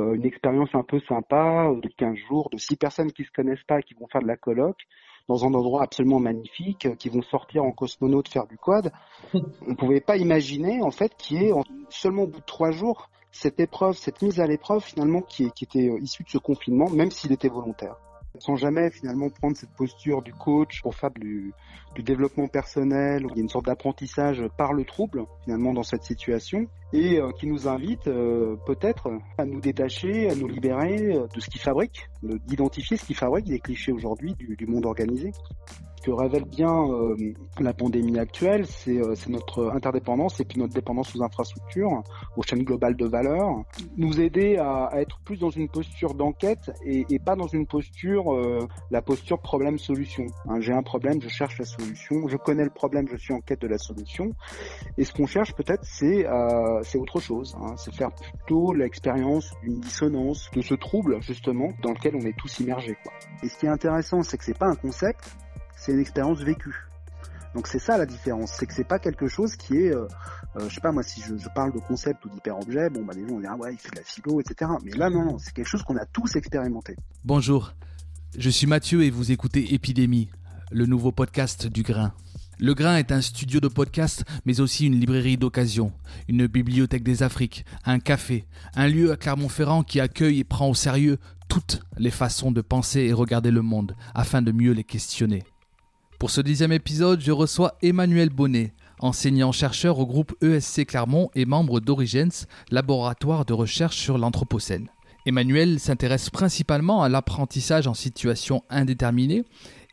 Euh, une expérience un peu sympa de 15 jours, de six personnes qui se connaissent pas et qui vont faire de la coloc dans un endroit absolument magnifique, euh, qui vont sortir en cosmonaute faire du quad. On pouvait pas imaginer en fait qu'il y ait en- seulement au bout de trois jours cette épreuve, cette mise à l'épreuve finalement qui, était euh, issue de ce confinement, même s'il était volontaire. Sans jamais finalement prendre cette posture du coach pour faire du, développement personnel, il y a une sorte d'apprentissage par le trouble finalement dans cette situation et euh, qui nous invite euh, peut-être à nous détacher, à nous libérer euh, de ce qui fabrique, de- d'identifier ce qui fabrique les clichés aujourd'hui du monde organisé. Que révèle bien euh, la pandémie actuelle, c'est euh, c'est notre interdépendance et puis notre dépendance aux infrastructures, aux chaînes globales de valeur, nous aider à, être plus dans une posture d'enquête et, pas dans une posture, euh, la posture problème-solution. Hein, J'ai un problème, je cherche la solution, je connais le problème, je suis en quête de la solution. Et ce qu'on cherche peut-être, c'est autre chose. Hein. C'est faire plutôt l'expérience d'une dissonance, de ce trouble justement dans lequel on est tous immergés. Et ce qui est intéressant, c'est que c'est pas un concept, c'est une expérience vécue. Donc c'est ça la différence, c'est que c'est pas quelque chose qui est, euh, euh, je sais pas moi, si je, parle de concept ou d'hyper-objet, bon bah les gens vont dire ah ouais il fait de la philo, etc. Mais là non, non, c'est quelque chose qu'on a tous expérimenté. Bonjour, je suis Mathieu et vous écoutez Épidémie, le nouveau podcast du Grain. Le Grain est un studio de podcast, mais aussi une librairie d'occasion, une bibliothèque des Afriques, un café, un lieu à Clermont-Ferrand qui accueille et prend au sérieux toutes les façons de penser et regarder le monde, afin de mieux les questionner. Pour ce dixième épisode, je reçois Emmanuel Bonnet, enseignant-chercheur au groupe ESC Clermont et membre d'Origens, laboratoire de recherche sur l'Anthropocène. Emmanuel s'intéresse principalement à l'apprentissage en situation indéterminée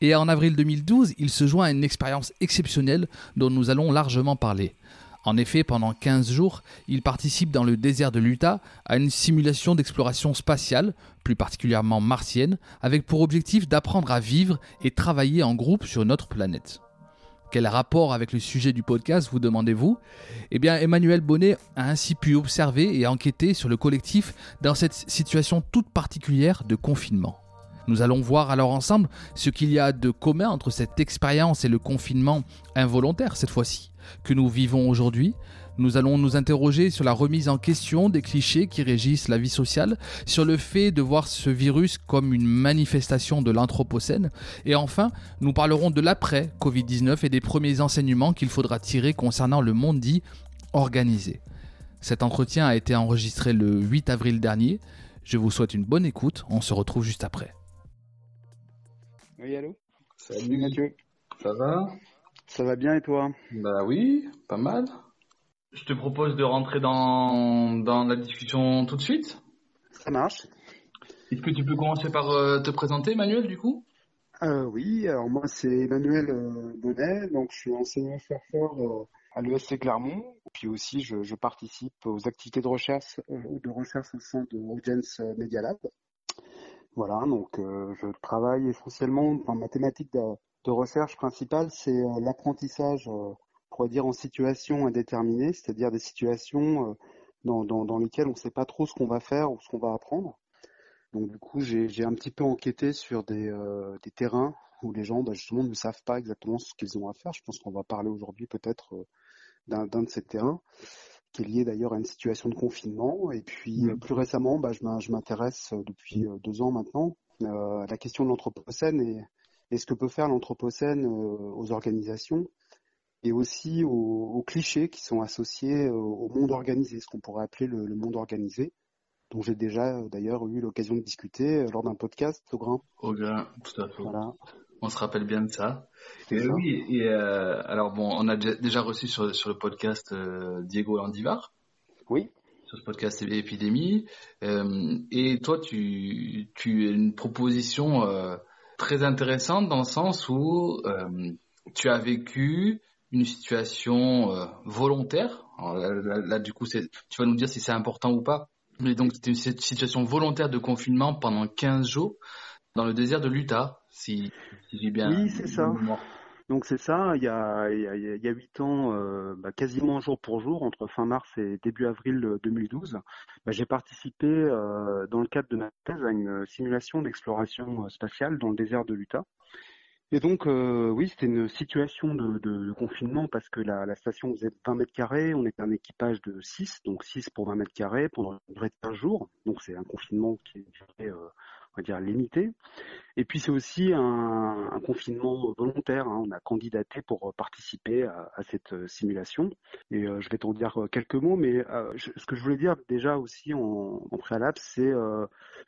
et en avril 2012, il se joint à une expérience exceptionnelle dont nous allons largement parler. En effet, pendant 15 jours, il participe dans le désert de l'Utah à une simulation d'exploration spatiale, plus particulièrement martienne, avec pour objectif d'apprendre à vivre et travailler en groupe sur notre planète. Quel rapport avec le sujet du podcast, vous demandez-vous? Eh bien, Emmanuel Bonnet a ainsi pu observer et enquêter sur le collectif dans cette situation toute particulière de confinement. Nous allons voir alors ensemble ce qu'il y a de commun entre cette expérience et le confinement involontaire cette fois-ci que nous vivons aujourd'hui. Nous allons nous interroger sur la remise en question des clichés qui régissent la vie sociale, sur le fait de voir ce virus comme une manifestation de l'Anthropocène, et enfin, nous parlerons de l'après Covid-19 et des premiers enseignements qu'il faudra tirer concernant le monde dit organisé. Cet entretien a été enregistré le 8 avril dernier. Je vous souhaite une bonne écoute, on se retrouve juste après. Oui allô Salut Mathieu, Ça va? Ça va bien et toi? Bah oui, pas mal. Je te propose de rentrer dans, dans la discussion tout de suite. Ça marche. Est-ce que tu peux commencer par euh, te présenter, Emmanuel, du coup? Euh, oui, alors moi c'est Emmanuel euh, Bonnet, donc je suis enseignant-chercheur euh, à l'ESC Clermont, puis aussi je, je participe aux activités de recherche, de recherche au sein de Audience Media Lab. Voilà, donc euh, je travaille essentiellement dans ma thématique de, recherche principale, c'est euh, l'apprentissage, euh, pourrait dire en situation indéterminée, c'est-à-dire des situations euh, dans, dans, dans lesquelles on ne sait pas trop ce qu'on va faire ou ce qu'on va apprendre. Donc du coup, j'ai un petit peu enquêté sur des, euh, des terrains où les gens bah, justement ne savent pas exactement ce qu'ils ont à faire. Je pense qu'on va parler aujourd'hui peut-être d'un de ces terrains qui est lié d'ailleurs à une situation de confinement. Et puis euh, plus récemment, bah, je m'in- je m'intéresse euh, depuis euh, deux ans maintenant euh, à la question de l'anthropocène et, et ce que peut faire l'anthropocène aux organisations et aussi aux, aux clichés qui sont associés au monde organisé, ce qu'on pourrait appeler le, le monde organisé, dont j'ai déjà d'ailleurs eu l'occasion de discuter lors d'un podcast au grain. Au grain, tout à fait. Voilà. On se rappelle bien de ça. Et ça. oui, et euh, alors bon, on a déjà, reçu sur, sur le podcast euh, Diego Landivar. Oui. Sur ce podcast Épidémie. Euh, et toi, tu, tu as une proposition euh, très intéressante dans le sens où tu as vécu une situation volontaire. Alors là, là, là, du coup, tu vas nous dire si c'est important ou pas. Mais donc, c'était une situation volontaire de confinement pendant 15 jours dans le désert de l'Utah, si, si j'ai bien. Oui, c'est ça. mémoire. Donc c'est ça, il y a il y a, huit ans, euh, bah, quasiment jour pour jour, entre fin mars et début avril euh, 2012, bah, j'ai participé euh, dans le cadre de ma thèse à une simulation d'exploration euh, spatiale dans le désert de l'Utah. Et donc euh, oui, c'était une situation de, de- de confinement parce que la, la station faisait 20 mètres carrés, on était un équipage de 6, donc 6 pour 20 mètres carrés pendant une durée de 15 jours. Donc c'est un confinement qui est on va dire, limité. Et puis c'est aussi un, confinement volontaire. hein. On a candidaté pour participer à, cette euh, simulation. Et euh, je vais t'en dire euh, quelques mots, mais ce que je voulais dire déjà aussi en, préalable, c'est euh,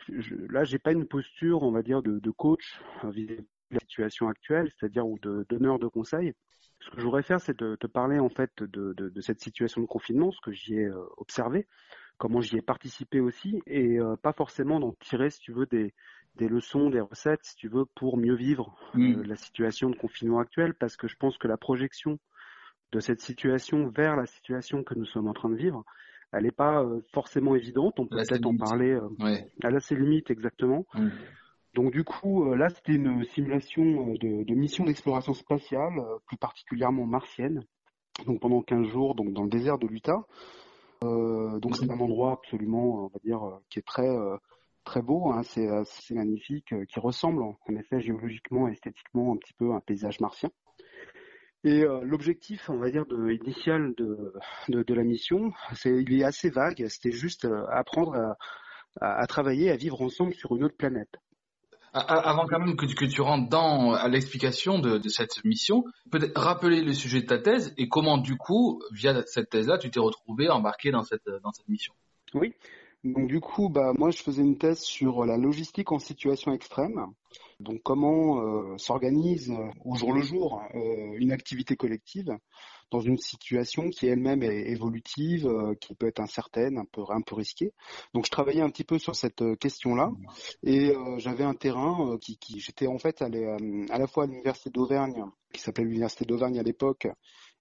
je, là j'ai pas une posture, on va dire, de, coach euh, vis-à-vis de la situation actuelle, c'est-à-dire ou de donneur de conseils. Ce que je voudrais faire, c'est de te parler en fait de, cette situation de confinement, ce que j'y ai observé, comment j'y ai participé aussi, et euh, pas forcément d'en tirer, si tu veux, des, des leçons, des recettes, si tu veux, pour mieux vivre euh, la situation de confinement actuelle, parce que je pense que la projection de cette situation vers la situation que nous sommes en train de vivre, elle n'est pas euh, forcément évidente. On peut peut-être en parler Ouais. à la ses limites exactement. Mm. Donc du coup, là, c'était une simulation de, de mission d'exploration spatiale, plus particulièrement martienne, donc pendant 15 jours, donc dans le désert de l'Utah. Euh, donc c'est un endroit absolument, on va dire, euh, qui est très euh, très beau, hein, c'est c'est magnifique, qui ressemble en effet géologiquement esthétiquement un petit peu à un paysage martien. Et euh, l'objectif, on va dire, de, initial de, de, de la mission, c'est il est assez vague. C'était juste apprendre à, à travailler, à vivre ensemble sur une autre planète. Avant quand même que tu, rentres dans à l'explication de, de cette mission, peut-être rappeler le sujet de ta thèse et comment du coup, via cette thèse-là, tu t'es retrouvé embarqué dans cette dans cette mission. Oui. Donc du coup, bah moi je faisais une thèse sur la logistique en situation extrême. Donc comment euh, s'organise euh, au jour le jour euh, une activité collective dans une situation qui elle-même est évolutive, euh, qui peut être incertaine, un peu un peu risquée? Donc je travaillais un petit peu sur cette euh, question-là et euh, j'avais un terrain qui, qui j'étais en fait allé à la fois à l'université d'Auvergne, qui s'appelait l'université d'Auvergne à l'époque,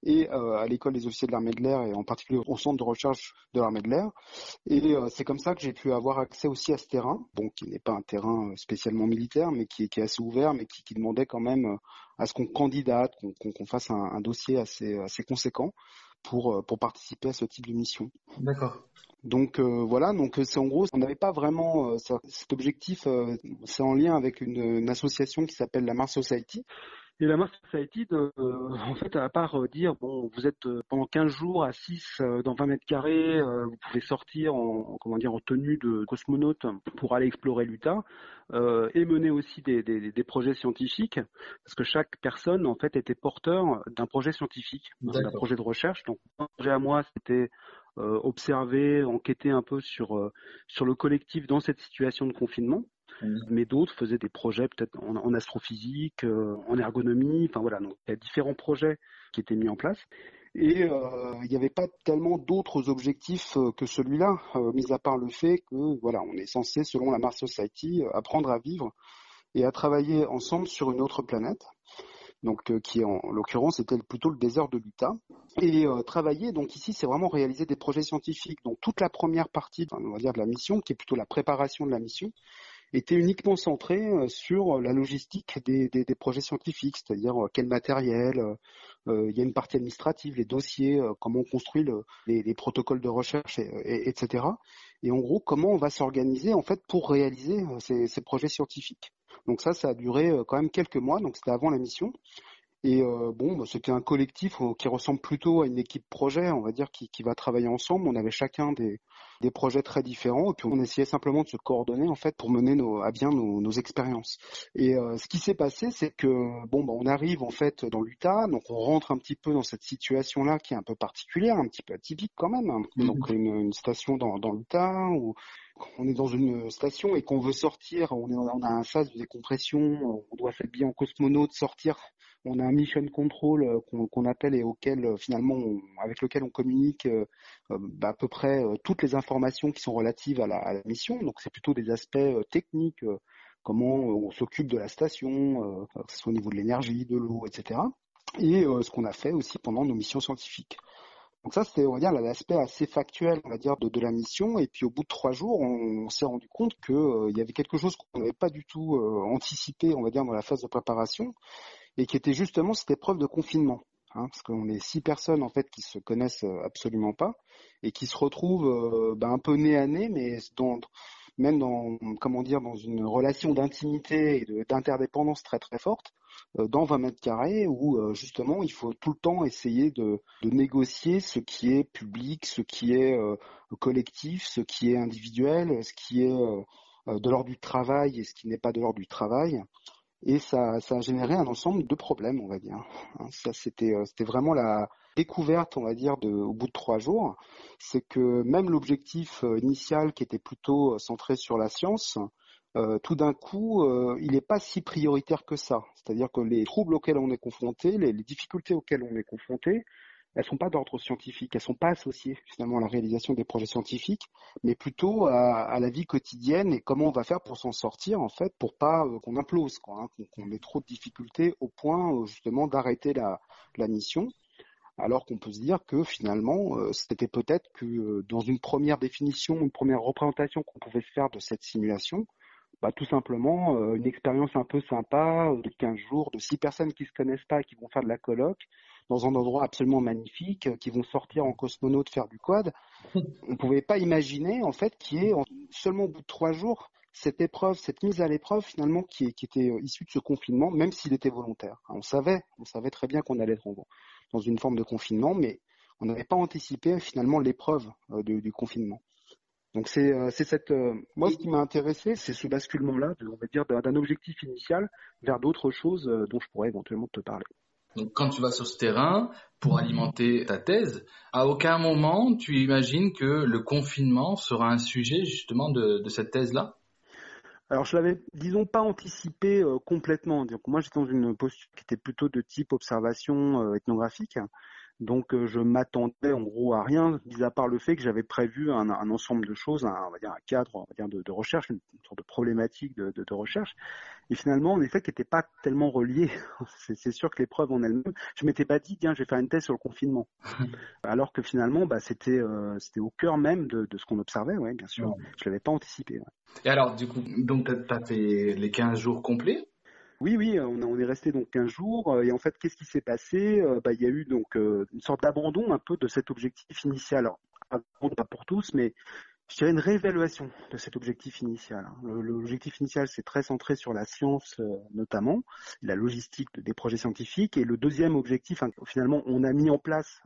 et euh, à l'école des officiers de l'armée de l'air et en particulier au centre de recherche de l'armée de l'air. Et euh, c'est comme ça que j'ai pu avoir accès aussi à ce terrain, bon, qui n'est pas un terrain euh, spécialement militaire, mais qui, est- qui est assez ouvert, mais qui, qui demandait quand même à ce qu'on candidate, qu'on qu'on fasse un, un dossier assez, assez conséquent pour, pour participer à ce type de mission. D'accord. Donc euh, voilà, donc c'est en gros, on n'avait pas vraiment euh, cet objectif, euh, c'est en lien avec une, une association qui s'appelle la Mars Society. Et la Mars Society, euh, en fait, à part euh, dire, bon, vous êtes euh, pendant 15 jours à 6 euh, dans 20 mètres carrés, euh, vous pouvez sortir en, en- comment dire, en tenue de cosmonaute pour aller explorer l'Utah, euh, et mener aussi des, des, des projets scientifiques, parce que chaque personne, en fait, était porteur d'un projet scientifique, d'un projet de recherche. Donc, mon projet à moi, c'était euh, observer, enquêter un peu sur, euh, sur le collectif dans cette situation de confinement. Mais d'autres faisaient des projets peut-être en, astrophysique, euh, en ergonomie, enfin voilà, donc il y a différents projets qui étaient mis en place. Et euh, il n'y avait pas tellement d'autres objectifs euh, que celui-là, euh, mis à part le fait que voilà, on est censé, selon la Mars Society, euh, apprendre à vivre et à travailler ensemble sur une autre planète donc euh, qui en, en l'occurrence était plutôt le désert de l'Utah. Et euh, travailler, donc ici, c'est vraiment réaliser des projets scientifiques. Donc toute la première partie, on va dire, de la mission, qui est plutôt la préparation de la mission, était uniquement centrée euh, sur la logistique des, des, des projets scientifiques, c'est-à-dire euh, quel matériel, euh, euh, il y a une partie administrative, les dossiers, euh, comment on construit le, les, les protocoles de recherche, et, et- etc. Et en gros, comment on va s'organiser en fait pour réaliser euh, ces, ces projets scientifiques. Donc ça, ça a duré euh, quand même quelques mois, donc c'était avant la mission. Et euh, bon, bah, c'était un collectif qui ressemble plutôt à une équipe projet, on va dire, qui, qui va travailler ensemble. On avait chacun des, des projets très différents, et puis on essayait simplement de se coordonner en fait pour mener nos, à bien nos, nos expériences. Et euh, ce qui s'est passé, c'est que bon, bah, on arrive en fait dans l'Utah, donc on rentre un petit peu dans cette situation-là qui est un peu particulière, un petit peu atypique quand même. hein. Donc une, une station dans, dans l'Utah où on est dans une station et qu'on veut sortir, on, est, on a un phase de décompression, on doit s'habiller en cosmonaute, sortir. On a un mission control euh, qu'on appelle et auquel euh, finalement avec lequel on communique euh, bah, à peu près toutes les informations qui sont relatives à la, mission. Donc c'est plutôt des aspects techniques, comment on s'occupe de la station, que ce soit au niveau de l'énergie, de l'eau, etc. Et ce qu'on a fait aussi pendant nos missions scientifiques. Donc ça, c'était, on va dire, l'aspect assez factuel, on va dire, de, la mission. Et puis au bout de trois jours, on, s'est rendu compte qu'il y avait quelque chose qu'on n'avait pas du tout anticipé, on va dire, dans la phase de préparation, et qui était justement cette épreuve de confinement. Hein, parce qu'on est six personnes en fait qui se connaissent euh, absolument pas et qui se retrouvent ben, un peu nez à nez, mais même dans comment dire dans une relation d'intimité et d'interdépendance très très forte euh, dans 20 mètres carrés où euh, justement il faut tout le temps essayer de, négocier ce qui est public, ce qui est euh, collectif, ce qui est individuel, ce qui est de l'ordre du travail et ce qui n'est pas de l'ordre du travail. Et ça, ça a généré un ensemble de problèmes, on va dire. Hein, ça, c'était, c'était vraiment la découverte, on va dire, de, au bout de trois jours. C'est que même l'objectif initial, qui était plutôt centré sur la science, euh, tout d'un coup, euh, il n'est pas si prioritaire que ça. C'est-à-dire que les troubles auxquels on est confronté, les, difficultés auxquelles on est confronté, elles sont pas d'ordre scientifique, elles sont pas associées finalement à la réalisation des projets scientifiques, mais plutôt à, la vie quotidienne et comment on va faire pour s'en sortir en fait, pour pas euh, qu'on implose, hein, qu'on ait trop de difficultés au point justement d'arrêter la, mission. Alors qu'on peut se dire que finalement, c'était peut-être que dans une première définition, une première représentation qu'on pouvait faire de cette simulation, bah, tout simplement euh, une expérience un peu sympa euh, de 15 jours, de six personnes qui se connaissent pas et qui vont faire de la colloque dans un endroit absolument magnifique, euh, qui vont sortir en cosmonaute faire du quad. On pouvait pas imaginer en fait qu'il y ait seulement au bout de trois jours cette épreuve, cette mise à l'épreuve finalement qui, qui était issue de ce confinement, même s'il était volontaire. On savait, on savait très bien qu'on allait être dans une forme de confinement, mais on n'avait pas anticipé finalement l'épreuve du confinement. Donc c'est euh, cette euh, moi ce qui m'a intéressé c'est ce basculement là on va dire d'un objectif initial vers d'autres choses euh, dont je pourrais éventuellement te parler. Donc quand tu vas sur ce terrain pour alimenter ta thèse, à aucun moment tu imagines que le confinement sera un sujet justement de, de cette thèse là alors je l'avais, disons, pas anticipé complètement. Donc, moi j'étais dans une posture qui était plutôt de type observation ethnographique. Donc euh, je m'attendais en gros à rien, mis à part le fait que j'avais prévu un, un, ensemble de choses, un, on va dire un cadre on va dire de, de recherche, une, sorte de problématique de, de, de, recherche, et finalement en effet qui n'était pas tellement relié. C'est sûr que l'épreuve en elle-même, je m'étais pas dit tiens je vais faire une thèse sur le confinement, alors que finalement bah, c'était euh, c'était au cœur même de, ce qu'on observait, ouais bien sûr, je l'avais pas anticipé. Ouais. Et alors du coup donc tu as fait les 15 jours complets oui, oui, on, on est resté donc 15 jours euh, et en fait, qu'est-ce qui s'est passé euh, bah, Il y a eu donc euh, une sorte d'abandon un peu de cet objectif initial. Alors, pas pour tous, mais je dirais une réévaluation de cet objectif initial. Hein. L'objectif initial, c'est très centré sur la science notamment, la logistique des projets scientifiques. Et le deuxième objectif, hein, finalement, on a mis en place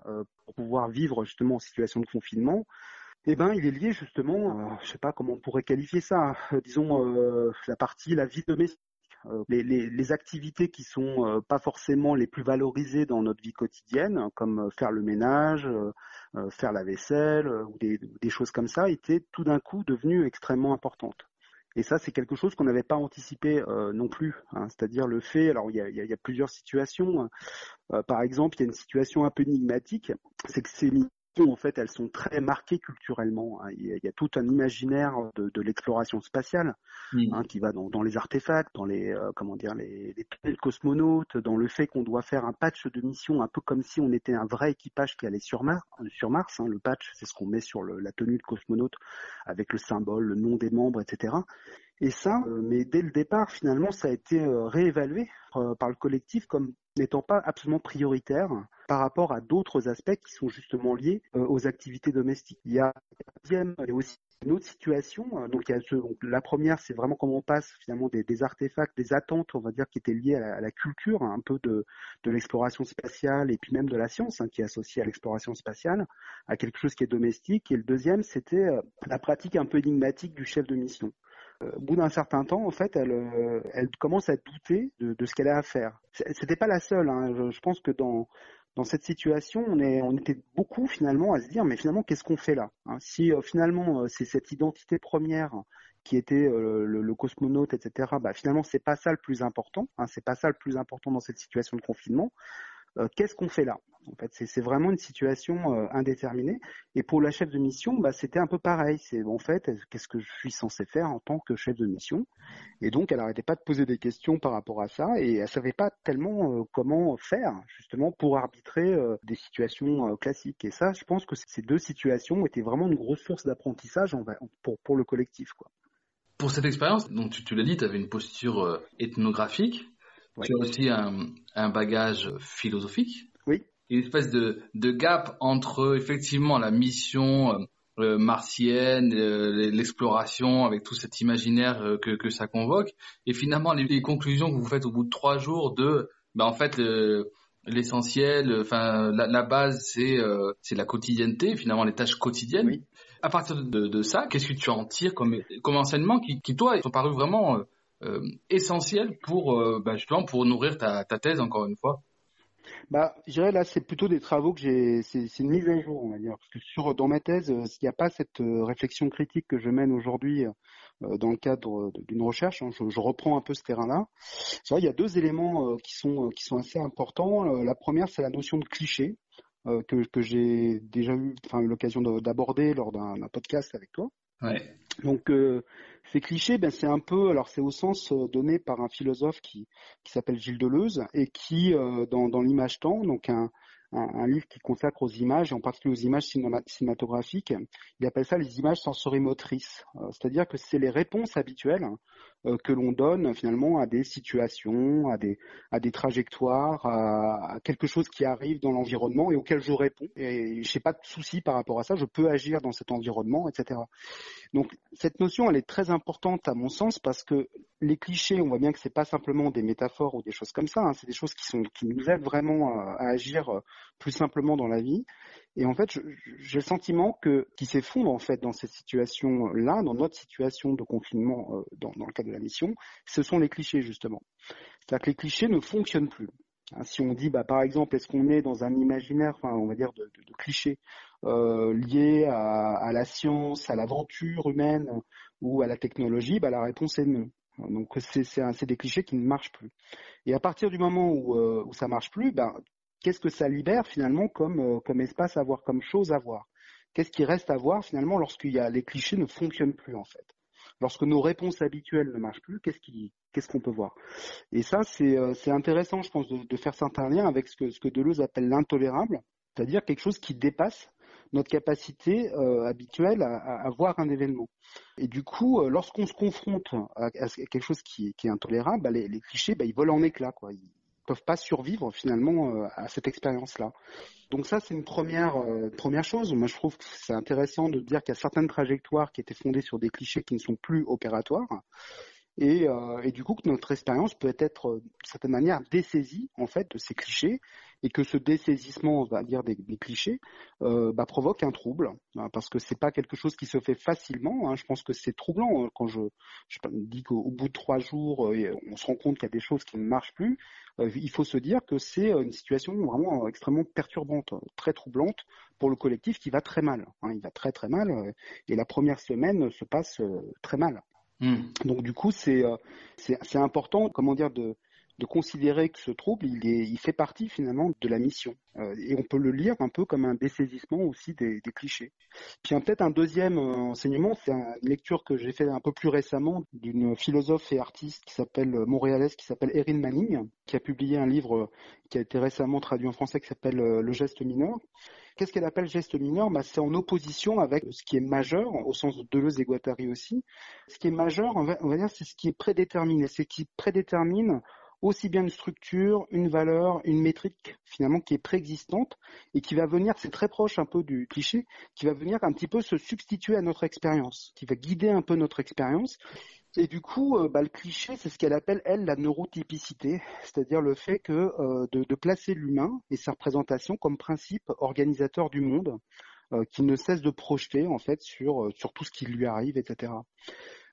pour pouvoir vivre justement en situation de confinement, eh ben, il est lié justement, je sais pas comment on pourrait qualifier ça, hein. disons la partie la vie domestique euh, les, les, activités qui sont euh, pas forcément les plus valorisées dans notre vie quotidienne, comme euh, faire le ménage, faire la vaisselle ou des, choses comme ça, étaient tout d'un coup devenues extrêmement importantes. Et ça, c'est quelque chose qu'on n'avait pas anticipé euh, non plus. Hein. C'est-à-dire le fait, alors il y a, plusieurs situations. Euh, par exemple, il y a une situation un peu énigmatique, c'est que en fait, elles sont très marquées culturellement. Hein. Il, y a, tout un imaginaire de, de l'exploration spatiale mmh. hein, qui va dans, dans, les artefacts, dans les euh, comment dire les, les cosmonautes, dans le fait qu'on doit faire un patch de mission, un peu comme si on était un vrai équipage qui allait sur Mars. Sur Mars, hein. le patch, c'est ce qu'on met sur le, la tenue de cosmonaute avec le symbole, le nom des membres, etc. Et ça, euh, mais dès le départ, finalement, ça a été euh, réévalué par le collectif comme n'étant pas absolument prioritaire par rapport à d'autres aspects qui sont justement liés euh, aux activités domestiques. Il y a aussi une autre situation. Euh, donc, la première, c'est vraiment comment on passe finalement des, artefacts, des attentes, on va dire, qui étaient liées à la, culture, hein, un peu de, de l'exploration spatiale et puis même de la science hein, qui est associée à l'exploration spatiale, à quelque chose qui est domestique. Et le deuxième, c'était euh, la pratique un peu énigmatique du chef de mission au bout d'un certain temps, en fait, elle, elle commence à douter de, ce qu'elle a à faire. C'était pas la seule. Hein. Je, pense que dans cette situation, on, était beaucoup finalement à se dire, mais finalement, qu'est-ce qu'on fait là hein? Si finalement c'est cette identité première qui était le, le, cosmonaute, etc. Bah, finalement, c'est pas ça le plus important. Hein, c'est pas ça le plus important dans cette situation de confinement. Euh, qu'est-ce qu'on fait là? En fait, c'est vraiment une situation euh, indéterminée. Et pour la chef de mission, bah, c'était un peu pareil. C'est en fait, qu'est-ce que je suis censé faire en tant que chef de mission? Et donc, elle n'arrêtait pas de poser des questions par rapport à ça, et elle savait pas tellement euh, comment faire justement pour arbitrer des situations classiques. Et ça, je pense que ces deux situations étaient vraiment une grosse source d'apprentissage pour, pour le collectif. Pour cette expérience, donc tu l'as dit, tu avais une posture ethnographique. Tu as aussi un, un, bagage philosophique. Oui. Une espèce de, de gap entre effectivement la mission euh, euh martienne, euh, l'exploration avec tout cet imaginaire euh, que, que ça convoque, et finalement les, les, conclusions que vous faites au bout de trois jours de, ben en fait l'essentiel, enfin la, la, base c'est c'est la quotidienneté, finalement les tâches quotidiennes. Oui. À partir de, de, ça, qu'est-ce que tu en tires comme comme enseignement qui, qui toi sont parus vraiment essentiel pour euh, bah, justement pour nourrir ta, ta, thèse encore une fois bah, je dirais là, c'est plutôt des travaux que j'ai, c'est, une mise à jour, on va dire, parce que sur dans ma thèse, euh, il n'y a pas cette réflexion critique que je mène aujourd'hui dans le cadre d'une recherche. Hein. je, je, reprends un peu ce terrain-là. C'est vrai, il y a deux éléments qui sont qui sont assez importants. la première, c'est la notion de cliché que, que j'ai déjà eu, enfin, l'occasion d'aborder lors d'un, podcast avec toi. Ouais. Donc euh, ces clichés, ben c'est un peu, alors c'est au sens euh, donné par un philosophe qui, qui s'appelle Gilles Deleuze et qui euh, dans, dans l'image temps, donc un, un, livre qui consacre aux images, et en particulier aux images cinématographiques. Il appelle ça les images sensorimotrices. Euh, c'est-à-dire que c'est les réponses habituelles que l'on donne finalement à des situations, à des, à des trajectoires, à, quelque chose qui arrive dans l'environnement et auquel je réponds. Et je n'ai pas de souci par rapport à ça, je peux agir dans cet environnement, etc. Donc cette notion, elle est très importante à mon sens parce que les clichés, on voit bien que c'est pas simplement des métaphores ou des choses comme ça, hein, c'est des choses qui, sont, qui nous aident vraiment à, à agir plus simplement dans la vie. Et en fait, j'ai le sentiment que qui s'effondre en fait dans cette situation-là, dans notre situation de confinement, euh, dans, dans, le cadre de la mission, ce sont les clichés justement. C'est-à-dire que les clichés ne fonctionnent plus. Hein, si on dit, bah, par exemple, est-ce qu'on est dans un imaginaire, enfin, on va dire de, de, clichés euh, liés à, à, la science, à l'aventure humaine ou à la technologie, bah, la réponse est non. Donc c'est des clichés qui ne marchent plus. Et à partir du moment où, euh, où ça marche plus, ben, qu'est-ce que ça libère finalement comme, euh, comme espace à voir, comme chose à voir? Qu'est-ce qui reste à voir finalement lorsqu'il y a les clichés ne fonctionnent plus en fait? Lorsque nos réponses habituelles ne marchent plus, qu'est-ce qu'est-ce qu'on peut voir? Et ça c'est euh, c'est intéressant je pense de, de faire certains liens avec ce que ce que Deleuze appelle l'intolérable, c'est-à-dire quelque chose qui dépasse notre capacité euh, habituelle à, à, voir un événement. Et du coup, euh, lorsqu'on se confronte à, à, quelque chose qui, qui est intolérable, bah, les, les, clichés, bah, ils volent en éclats. Quoi. Peuvent pas survivre finalement euh, à cette expérience-là. Donc ça, c'est une première euh, première chose. Moi, je trouve que c'est intéressant de dire qu'il y a certaines trajectoires qui étaient fondées sur des clichés qui ne sont plus opératoires. Et, euh, et, du coup que notre expérience peut être euh, de certaine manière dessaisie en fait de ces clichés et que ce dessaisissement on va dire des, des clichés euh, bah, provoque un trouble hein, parce que c'est pas quelque chose qui se fait facilement hein. je pense que c'est troublant hein, quand je, je dis qu'au bout de trois jours euh, on se rend compte qu'il y a des choses qui ne marchent plus euh, il faut se dire que c'est une situation vraiment extrêmement perturbante très troublante pour le collectif qui va très mal il va très très mal et la première semaine se passe très mal Hmm. Donc du coup, c'est euh, c'est important, comment dire, de, de considérer que ce trouble, il, fait partie finalement de la mission. Euh, et on peut le lire un peu comme un dessaisissement aussi des, clichés. Puis peut-être un deuxième euh, enseignement, c'est une lecture que j'ai fait un peu plus récemment d'une philosophe et artiste qui s'appelle montréalaise, qui s'appelle Erin Manning, qui a publié un livre qui a été récemment traduit en français qui s'appelle Le geste mineur. Qu'est-ce qu'elle appelle geste mineur? Bah, C'est en opposition avec ce qui est majeur, au sens de Deleuze et Guattari aussi. Ce qui est majeur, on va, dire, c'est ce qui est prédéterminé, c'est ce qui prédétermine aussi bien une structure, une valeur, une métrique finalement qui est préexistante et qui va venir, c'est très proche un peu du cliché, qui va venir un petit peu se substituer à notre expérience, qui va guider un peu notre expérience et du coup, euh, bah, le cliché, c'est ce qu'elle appelle, elle, la neurotypicité, c'est-à-dire le fait que euh, de, de, placer l'humain et sa représentation comme principe organisateur du monde, euh, qui ne cesse de projeter en fait sur, sur tout ce qui lui arrive, etc.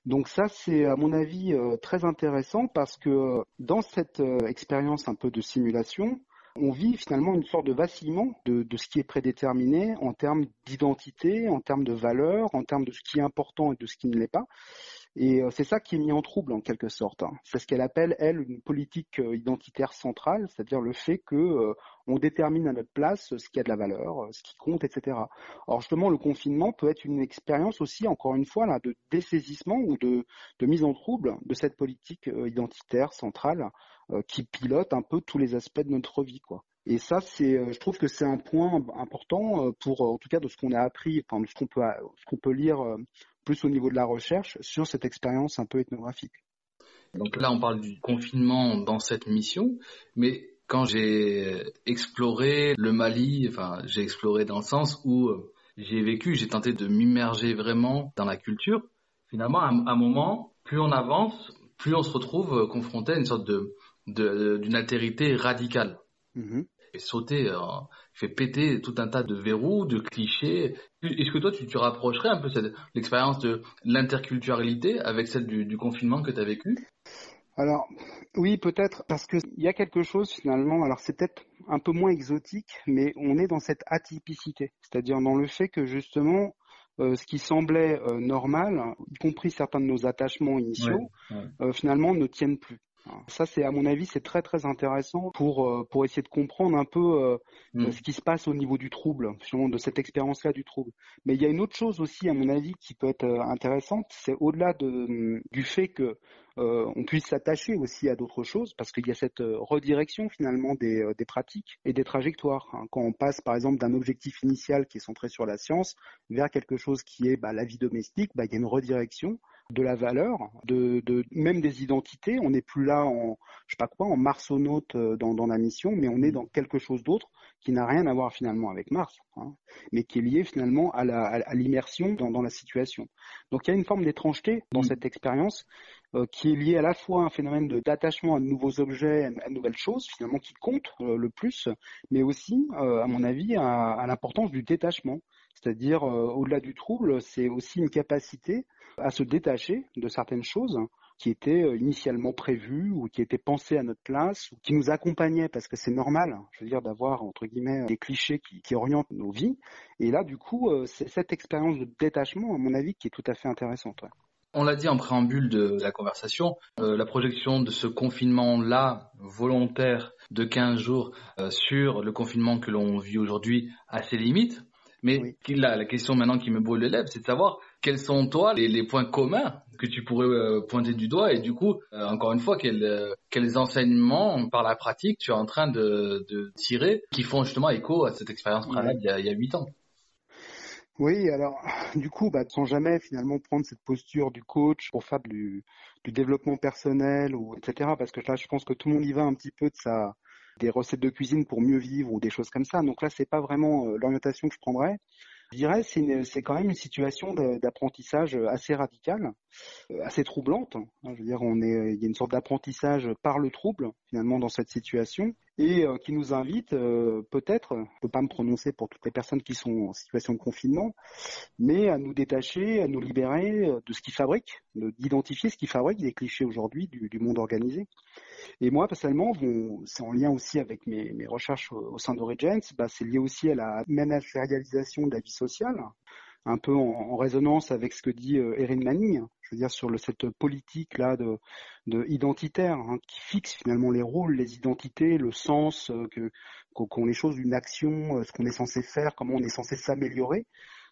Donc ça, c'est à mon avis très intéressant parce que dans cette expérience un peu de simulation, on vit finalement une sorte de vacillement de, de ce qui est prédéterminé en termes d'identité, en termes de valeur, en termes de ce qui est important et de ce qui ne l'est pas. Et euh, c'est ça qui est mis en trouble en quelque sorte. Hein. C'est ce qu'elle appelle, elle, une politique euh, identitaire centrale, c'est-à-dire le fait que euh, on détermine à notre place ce qui a de la valeur, ce qui compte, etc. Alors justement, le confinement peut être une expérience aussi, encore une fois, là, de dessaisissement ou de, de mise en trouble de cette politique identitaire centrale qui pilote un peu tous les aspects de notre vie, quoi. Et ça, c'est, je trouve que c'est un point important pour, en tout cas, de ce qu'on a appris, enfin, de ce qu'on peut, ce qu'on peut lire plus au niveau de la recherche sur cette expérience un peu ethnographique. Donc là, on parle du confinement dans cette mission, mais quand j'ai exploré le Mali, enfin, j'ai exploré dans le sens où euh, j'ai vécu, j'ai tenté de m'immerger vraiment dans la culture. Finalement, à un moment, plus on avance, plus on se retrouve euh, confronté à une sorte de d'une altérité radicale. Mm-hmm fait sauter, euh, fait péter tout un tas de verrous, de clichés. Est-ce que toi, tu, tu rapprocherais un peu l'expérience de l'interculturalité avec celle du, confinement que tu as vécu? Alors oui, peut-être parce qu'il y a quelque chose finalement. Alors c'est peut-être un peu moins exotique, mais on est dans cette atypicité, c'est-à-dire dans le fait que justement euh, ce qui semblait euh, normal, y compris certains de nos attachements initiaux, finalement ne tiennent plus. Ça, c'est à mon avis, c'est très très intéressant pour euh, pour essayer de comprendre un peu euh, mm. ce qui se passe au niveau du trouble, de cette expérience-là du trouble. Mais il y a une autre chose aussi, à mon avis, qui peut être euh, intéressante, c'est au-delà de, du fait que on puisse s'attacher aussi à d'autres choses, parce qu'il y a cette redirection finalement des, des pratiques et des trajectoires. Hein. Quand on passe par exemple d'un objectif initial qui est centré sur la science vers quelque chose qui est bah, la vie domestique, bah, il y a une redirection de la valeur, de, de, même des identités. On n'est plus là en, je sais pas quoi, en marsonaute euh, dans, dans la mission, mais on est dans quelque chose d'autre qui n'a rien à voir finalement avec Mars, hein, mais qui est lié finalement à, la, à, l'immersion dans, dans, la situation. Donc il y a une forme d'étrangeté dans mm. cette expérience euh, qui est liée à la fois à un phénomène d'attachement à de nouveaux objets, à de nouvelles choses finalement qui comptent euh, le plus, mais aussi, à mon avis, à, à l'importance du détachement. C'est-à-dire, au-delà du trouble, c'est aussi une capacité à se détacher de certaines choses qui étaient euh, initialement prévues ou qui étaient pensées à notre place ou qui nous accompagnaient parce que c'est normal, je veux dire, d'avoir entre guillemets des clichés qui, orientent nos vies. Et là, du coup, euh, c'est cette expérience de détachement, à mon avis, qui est tout à fait intéressante. On l'a dit en préambule de la conversation, euh, la projection de ce confinement-là, volontaire, de 15 jours, sur le confinement que l'on vit aujourd'hui, a ses limites. Mais la question maintenant qui me brûle les lèvres, c'est de savoir quels sont toi les, points communs que tu pourrais euh, pointer du doigt. Et du coup, euh, encore une fois, euh, quels, enseignements par la pratique tu es en train de, tirer qui font justement écho à cette expérience préalable il y a huit ans? Oui, alors du coup, bah, sans jamais finalement prendre cette posture du coach pour faire du, du développement personnel ou etc. Parce que là, je pense que tout le monde y va un petit peu de sa des recettes de cuisine pour mieux vivre ou des choses comme ça. Donc là, c'est pas vraiment l'orientation que je prendrais. Je dirais c'est c'est quand même une situation d'apprentissage assez radicale, euh, assez troublante. Hein. Je veux dire, on est, il y a une sorte d'apprentissage par le trouble finalement dans cette situation et euh, qui nous invite euh, peut-être, je peux pas me prononcer pour toutes les personnes qui sont en situation de confinement, mais à nous détacher, à nous libérer de ce qui fabrique, d'identifier ce qui fabrique des clichés aujourd'hui du monde organisé. Et moi, personnellement, c'est en lien aussi avec mes, recherches au, sein d'Origins, bah, c'est lié aussi à la managérialisation de la vie sociale, un peu en, résonance avec ce que dit euh, Erin Manning, je veux dire sur cette politique là de, de identitaire hein, qui fixe finalement les rôles, les identités, le sens euh, qu'ont les choses d'une action, euh, ce qu'on est censé faire, comment on est censé s'améliorer.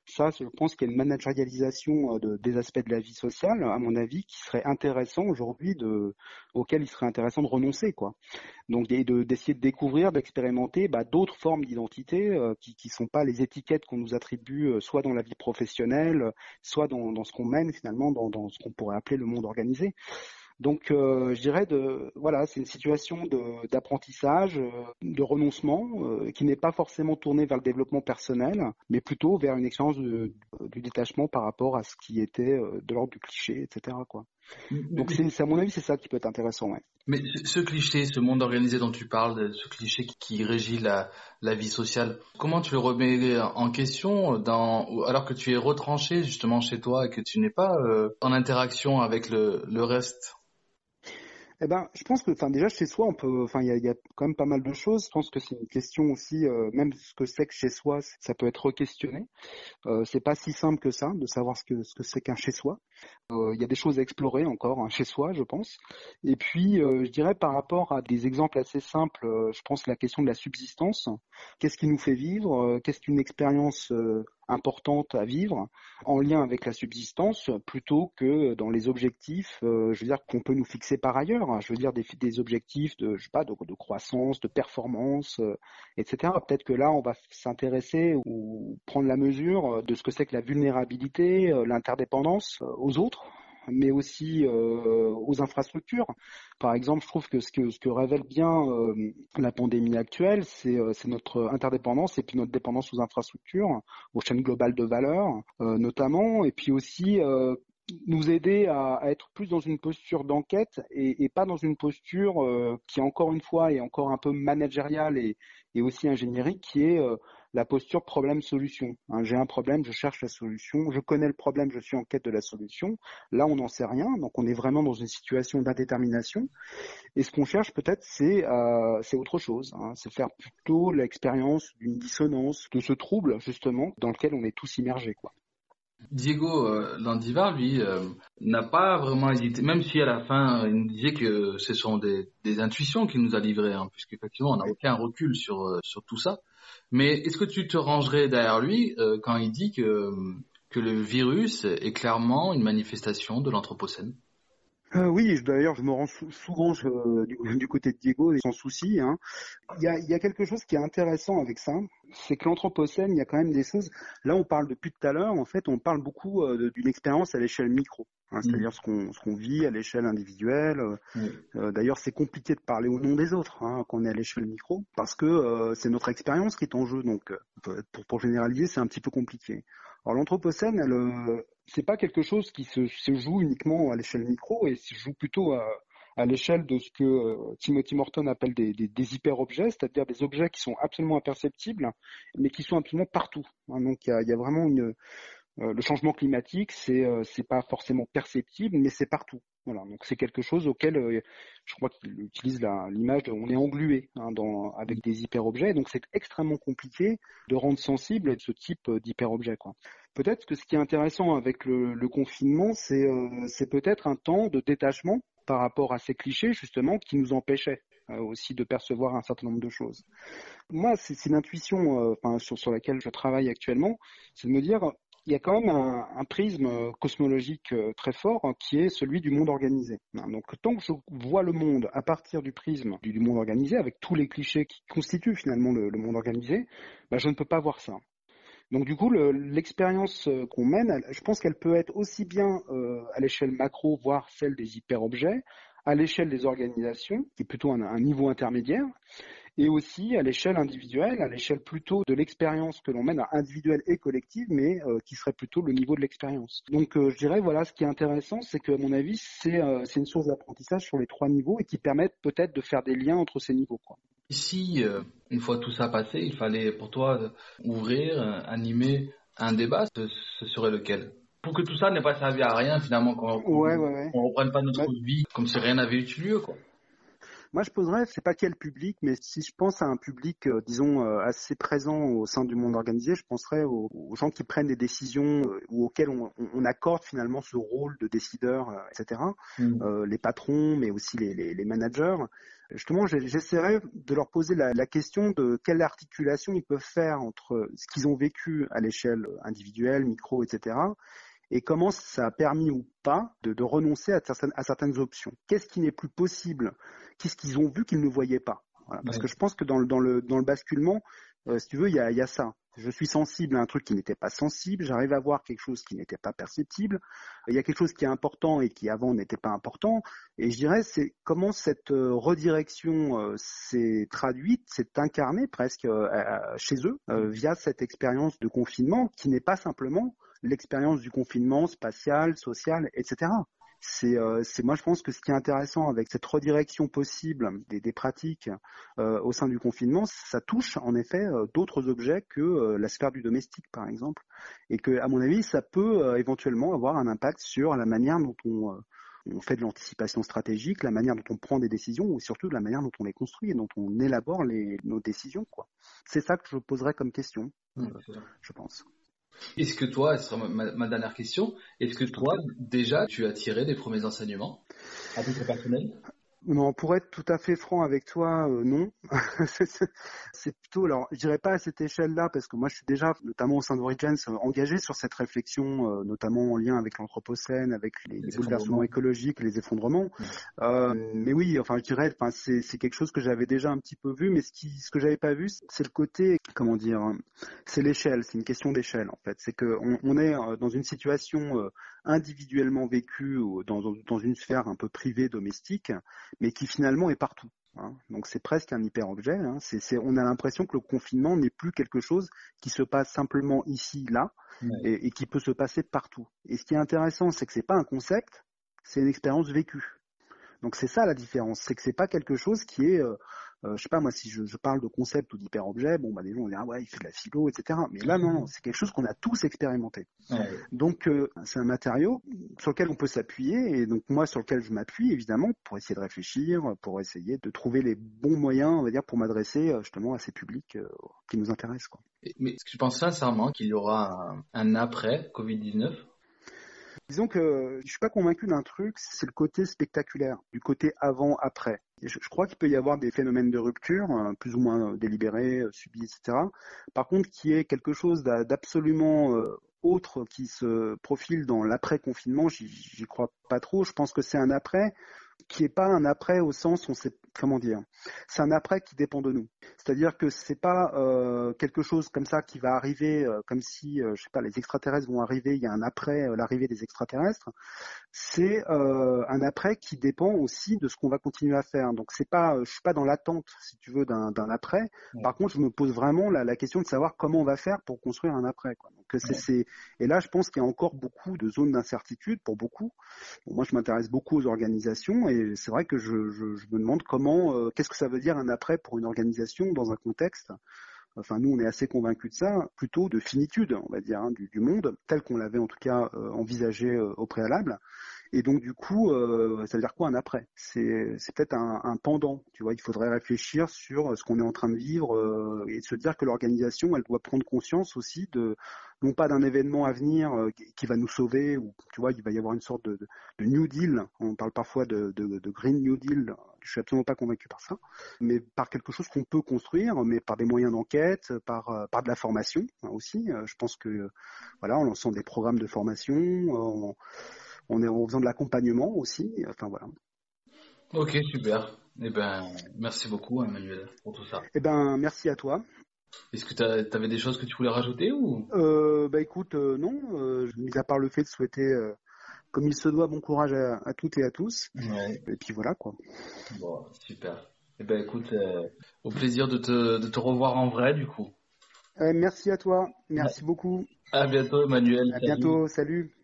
Ça, je pense qu'il y a une managérialisation euh, de, des aspects de la vie sociale, à mon avis, qui serait intéressant aujourd'hui, de, auquel il serait intéressant de renoncer, quoi. Donc, d'essayer de, découvrir, d'expérimenter bah, d'autres formes d'identité euh, qui ne sont pas les étiquettes qu'on nous attribue, euh, soit dans la vie professionnelle, soit dans, ce qu'on mène finalement dans ce qu'on pourrait appeler le monde organisé. Donc, euh, je dirais de voilà, c'est une situation d'apprentissage, euh, de, renoncement, euh, qui n'est pas forcément tournée vers le développement personnel, mais plutôt vers une expérience du détachement par rapport à ce qui était de l'ordre du cliché, etc. Quoi. Donc, c'est à mon avis, c'est ça qui peut être intéressant. Ouais. Mais ce cliché, ce monde organisé dont tu parles, ce cliché qui régit la, la vie sociale, comment tu le remets en question dans, alors que tu es retranché justement chez toi et que tu n'es pas en interaction avec le, le reste? Eh ben, je pense que, enfin, déjà chez soi, on peut, enfin, il y a, y a, quand même pas mal de choses. Je pense que c'est une question aussi, euh, même ce que c'est que chez soi, ça peut être questionné. Euh, c'est pas si simple que ça de savoir ce que ce que c'est qu'un chez soi. Euh, il y a des choses à explorer encore hein, chez soi, je pense. Et puis, euh, je dirais par rapport à des exemples assez simples, euh, je pense la question de la subsistance. Qu'est-ce qui nous fait vivre? Qu'est-ce qu'une expérience importante à vivre en lien avec la subsistance plutôt que dans les objectifs, euh, je veux dire qu'on peut nous fixer par ailleurs. Hein, je veux dire des, objectifs de, je sais pas, de, de croissance, de performance, euh, etc. Peut-être que là, on va s'intéresser ou prendre la mesure de ce que c'est que la vulnérabilité, euh, l'interdépendance aux autres mais aussi euh, aux infrastructures. Par exemple, je trouve que ce que, révèle bien euh, la pandémie actuelle, c'est euh, notre interdépendance et puis notre dépendance aux infrastructures, aux chaînes globales de valeur notamment, et puis aussi nous aider à, être plus dans une posture d'enquête et, pas dans une posture qui encore une fois est encore un peu managériale et, aussi ingénierie qui est la posture problème-solution. Hein, J'ai un problème, je cherche la solution, je connais le problème, je suis en quête de la solution. Là, on n'en sait rien, donc on est vraiment dans une situation d'indétermination. Et ce qu'on cherche peut-être, c'est euh, autre chose. Hein, c'est faire plutôt l'expérience d'une dissonance, de ce trouble justement dans lequel on est tous immergés. Diego euh, Landivar, lui, euh, n'a pas vraiment hésité, même si à la fin, il nous disait que ce sont des, intuitions qu'il nous a livrées, hein, puisqu'effectivement, on n'a aucun recul sur, euh, sur tout ça. Mais est-ce que tu te rangerais derrière lui euh, quand il dit que, que le virus est clairement une manifestation de l'Anthropocène? Euh, oui, d'ailleurs, je me rends souvent je, du, du, côté de Diego, sans souci. Hein. Il, y a, il y a quelque chose qui est intéressant avec ça, c'est que l'anthropocène, il y a quand même des choses. Là, on parle depuis tout à l'heure, en fait, on parle beaucoup euh, d'une expérience à l'échelle micro, hein, c'est-à-dire ce qu'on ce qu'on vit à l'échelle individuelle. Euh, D'ailleurs, c'est compliqué de parler au nom des autres hein, quand on est à l'échelle micro, parce que c'est notre expérience qui est en jeu. Donc, pour, pour généraliser, c'est un petit peu compliqué. Alors, l'anthropocène, elle c'est pas quelque chose qui se, joue uniquement à l'échelle micro et se joue plutôt à, l'échelle de ce que euh, Timothy Morton appelle des, hyper-objets, c'est-à-dire des objets qui sont absolument imperceptibles, mais qui sont absolument partout. Hein, donc il y a, y a, vraiment une, euh, le changement climatique, c'est euh, c'est pas forcément perceptible, mais c'est partout. Donc c'est quelque chose auquel euh, je crois qu'il utilise l'image de on est englué hein, avec des hyper-objets, donc c'est extrêmement compliqué de rendre sensible ce type d'hyper-objet. Peut-être que ce qui est intéressant avec le, confinement, c'est euh, peut-être un temps de détachement par rapport à ces clichés justement qui nous empêchaient euh, aussi de percevoir un certain nombre de choses. Moi, c'est une intuition euh, sur, sur laquelle je travaille actuellement, c'est de me dire il y a quand même un, prisme cosmologique euh, très fort hein, qui est celui du monde organisé. Hein, donc tant que je vois le monde à partir du prisme du, monde organisé, avec tous les clichés qui constituent finalement le, monde organisé, bah, je ne peux pas voir ça. Donc du coup, l'expérience le, qu'on mène, je pense qu'elle peut être aussi bien euh, à l'échelle macro, voire celle des hyper-objets, à l'échelle des organisations, qui est plutôt un, niveau intermédiaire, et aussi à l'échelle individuelle, à l'échelle plutôt de l'expérience que l'on mène à individuelle et collective, mais euh, qui serait plutôt le niveau de l'expérience. Donc euh, je dirais, voilà, ce qui est intéressant, c'est que à mon avis, c'est euh, une source d'apprentissage sur les trois niveaux et qui permettent peut-être de faire des liens entre ces niveaux. Quoi. Si, une fois tout ça passé, il fallait pour toi ouvrir, animer un débat, ce serait lequel? Pour que tout ça n'ait pas servi à rien finalement, qu'on ouais, ouais, ouais. ne reprenne pas notre vie comme si rien n'avait eu lieu. Quoi. Moi, je poserais, c'est pas quel public, mais si je pense à un public, euh, disons, euh, assez présent au sein du monde organisé, je penserais aux, aux gens qui prennent des décisions euh, ou auxquels on, on, accorde finalement ce rôle de décideur, etc. Mm. les patrons, mais aussi les, les, les managers. Justement, j'essaierai de leur poser la, la, question de quelle articulation ils peuvent faire entre ce qu'ils ont vécu à l'échelle individuelle, micro, etc., et comment ça a permis ou pas de, de renoncer à certaines, à certaines options. Qu'est-ce qui n'est plus possible? Qu'est-ce qu'ils ont vu qu'ils ne voyaient pas? Voilà. Parce ouais. que je pense que dans le, dans le, dans le basculement, euh, si tu veux, il y a, y a ça. Je suis sensible à un truc qui n'était pas sensible, j'arrive à voir quelque chose qui n'était pas perceptible, il y a quelque chose qui est important et qui avant n'était pas important, et je dirais c'est comment cette euh, redirection euh, s'est traduite, s'est incarnée presque euh, chez eux via cette expérience de confinement qui n'est pas simplement l'expérience du confinement spatial, social, etc. C'est, euh, moi, je pense que ce qui est intéressant avec cette redirection possible des, des pratiques euh, au sein du confinement, ça touche en effet euh, d'autres objets que euh, la sphère du domestique, par exemple, et que, à mon avis, ça peut euh, éventuellement avoir un impact sur la manière dont on on fait de l'anticipation stratégique, la manière dont on prend des décisions, ou surtout de la manière dont on les construit et dont on élabore les, nos décisions. C'est ça que je poserais comme question, euh, je pense. Est-ce que toi, ce sera ma, ma dernière question, est-ce que toi, déjà, tu as tiré des premiers enseignements à titre personnel? Non, pour être tout à fait franc avec toi, euh, non. c'est plutôt, alors, je dirais pas à cette échelle-là, parce que moi, je suis déjà, notamment au sein d'Origins, euh, engagé sur cette réflexion, euh, notamment en lien avec l'anthropocène, avec les, les bouleversements écologiques, les effondrements. Euh, mais oui, enfin, je dirais, enfin, c'est, c'est quelque chose que j'avais déjà un petit peu vu, mais ce qui, ce que j'avais pas vu, c'est le côté, comment dire, c'est l'échelle, c'est une question d'échelle en fait. C'est que on, on est dans une situation individuellement vécue dans, dans une sphère un peu privée, domestique mais qui finalement est partout. Hein. Donc c'est presque un hyper-objet. Hein. C'est, on a l'impression que le confinement n'est plus quelque chose qui se passe simplement ici, là, ouais. et, et, qui peut se passer partout. Et ce qui est intéressant, c'est que c'est pas un concept, c'est une expérience vécue. Donc c'est ça la différence, c'est que c'est pas quelque chose qui est euh, euh, je sais pas moi si je, je parle de concept ou d'hyper-objet, bon bah les gens vont dire ah ouais il fait de la philo etc. Mais là non, non c'est quelque chose qu'on a tous expérimenté. Ouais. Donc euh, c'est un matériau sur lequel on peut s'appuyer et donc moi sur lequel je m'appuie évidemment pour essayer de réfléchir, pour essayer de trouver les bons moyens on va dire pour m'adresser euh, justement à ces publics euh, qui nous intéressent quoi. Mais est-ce que tu penses sincèrement qu'il y aura un, un après Covid-19 Disons que je suis pas convaincu d'un truc, c'est le côté spectaculaire, du côté avant-après. Je, crois qu'il peut y avoir des phénomènes de rupture, euh, plus ou moins délibérés, euh, subis, etc. Par contre, qui est quelque chose d'absolument euh, autre qui se profile dans l'après-confinement, j'y crois pas trop. Je pense que c'est un après qui est pas un après au sens on sait comment dire c'est un après qui dépend de nous c'est-à-dire que c'est pas euh, quelque chose comme ça qui va arriver euh, comme si euh, je sais pas les extraterrestres vont arriver il y a un après euh, l'arrivée des extraterrestres c'est un après qui dépend aussi de ce qu'on va continuer à faire donc c'est pas je suis pas dans l'attente si tu veux d'un après ouais. par contre je me pose vraiment la, la, question de savoir comment on va faire pour construire un après quoi. donc c'est ouais. et là je pense qu'il y a encore beaucoup de zones d'incertitude pour beaucoup bon, moi je m'intéresse beaucoup aux organisations et c'est vrai que je, je, je, me demande comment, euh, qu'est-ce que ça veut dire un après pour une organisation dans un contexte. Enfin, nous, on est assez convaincus de ça, plutôt de finitude, on va dire, hein, du, monde tel qu'on l'avait en tout cas euh, envisagé euh, au préalable. Et donc du coup, euh, ça veut dire quoi un après? C'est peut-être un, un, pendant. Tu vois, il faudrait réfléchir sur ce qu'on est en train de vivre euh, et se dire que l'organisation, elle doit prendre conscience aussi de non pas d'un événement à venir euh, qui va nous sauver ou tu vois, il va y avoir une sorte de, de, de New Deal. On parle parfois de, de, Green New Deal. Je suis absolument pas convaincu par ça, mais par quelque chose qu'on peut construire, mais par des moyens d'enquête, par par de la formation hein, aussi. Je pense que voilà, en lançant des programmes de formation. En, on est en faisant de l'accompagnement aussi. Enfin voilà. Ok, super. Eh ben, merci beaucoup, Emmanuel, pour tout ça. Eh ben, merci à toi. Est-ce que tu avais des choses que tu voulais rajouter ou? Euh, Bah écoute, euh, non. Euh, mis à part le fait de souhaiter, euh, comme il se doit, bon courage à, à toutes et à tous. Ouais. Et puis voilà quoi. Bon, super. Eh ben écoute, au plaisir de te, de te revoir en vrai du coup. merci à toi. Merci ouais. beaucoup. À bientôt, Emmanuel. À salut. bientôt. Salut.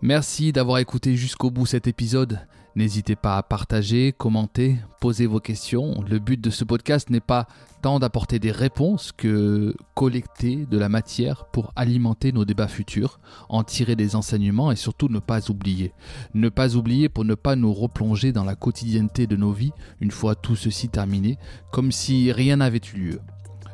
Merci d'avoir écouté jusqu'au bout cet épisode. N'hésitez pas à partager, commenter, poser vos questions. Le but de ce podcast n'est pas tant d'apporter des réponses que collecter de la matière pour alimenter nos débats futurs, en tirer des enseignements et surtout ne pas oublier. Ne pas oublier pour ne pas nous replonger dans la quotidienneté de nos vies une fois tout ceci terminé, comme si rien n'avait eu lieu.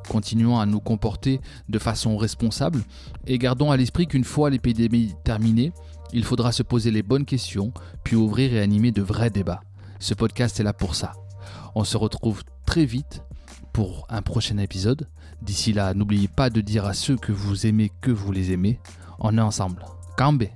Continuons à nous comporter de façon responsable et gardons à l'esprit qu'une fois l'épidémie terminée, il faudra se poser les bonnes questions, puis ouvrir et animer de vrais débats. Ce podcast est là pour ça. On se retrouve très vite pour un prochain épisode. D'ici là, n'oubliez pas de dire à ceux que vous aimez que vous les aimez. On est ensemble. Cambé